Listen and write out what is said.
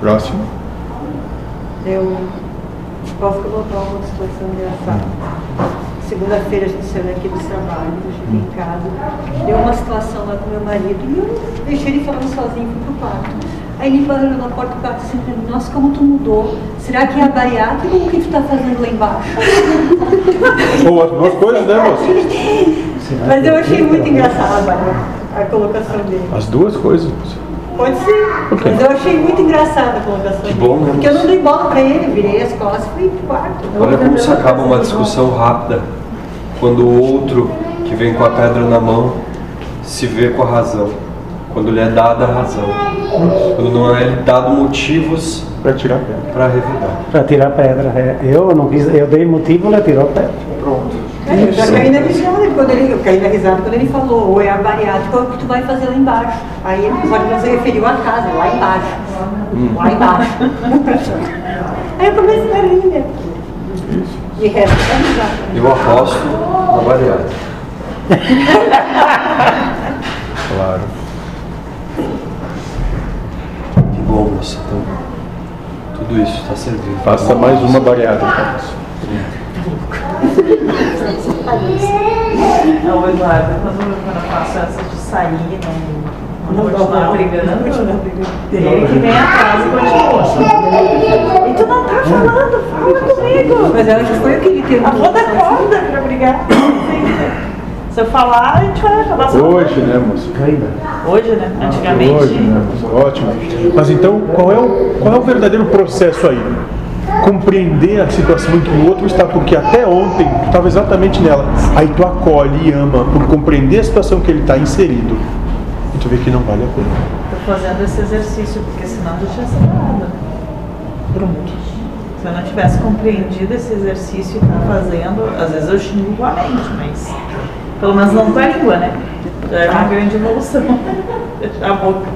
Próximo. Eu posso colocar uma situação engraçada. Segunda-feira a gente saiu daqui do trabalho, eu cheguei em casa, deu uma situação lá com meu marido e eu deixei ele falando sozinho, fui pro quarto. Aí ele barulhou na porta do quarto assim, nossa, como tu mudou. Será que é a bariátrica ou o que tu tá fazendo lá embaixo? Ou as duas coisas, né, moça? Mas eu achei muito engraçada a colocação dele. As duas coisas, moça. Pode ser, mas eu achei muito engraçada a colocação dele. bom, né, Porque eu não dei bola pra ele, virei as costas e fui pro quarto. Olha como se acaba uma discussão rápida quando o outro que vem com a pedra na mão se vê com a razão, quando lhe é dada a razão, quando não é lhe dado motivos Pra tirar a pedra. para revidar. Para tirar a pedra. é. Eu não quis, eu dei motivo, ela tirou a pedra. É, eu já caí na risada quando ele, eu caí na risada quando ele falou, ou é a bariátrica ou é o que tu vai fazer lá embaixo. Aí ele só que você referiu a casa, lá embaixo. Lá embaixo. Aí eu comecei a rir, né? E resto da risada. Eu aposto na bariátrica. Claro. Que bom, moça. Então, tudo isso está servindo. Faça mais uma bariátrica. Moça. Não, Eduardo, quando, quando eu faço essas de sair, não, não, Não continuar brigando, brigando. ele que vem atrás e continua. E tu não tá falando, fala comigo. Mas acho que foi o que ele teve. A vou dar corda pra brigar. Se eu falar, a gente vai acabar só. Hoje, né, moça? Hoje, né? Antigamente. Hoje, né? Ótimo. Mas então, qual é, o, qual é o verdadeiro processo aí? Compreender a situação em que o outro está, porque até ontem tu estava exatamente nela. Aí tu acolhe e ama por compreender a situação que ele está inserido. E tu vê que não vale a pena. Tô fazendo esse exercício, porque senão eu tinha separado. Pronto. Se eu não tivesse compreendido esse exercício que fazendo, às vezes eu xingo a mente, mas pelo menos não com a língua, né? Já é uma grande evolução. Fechar a boca.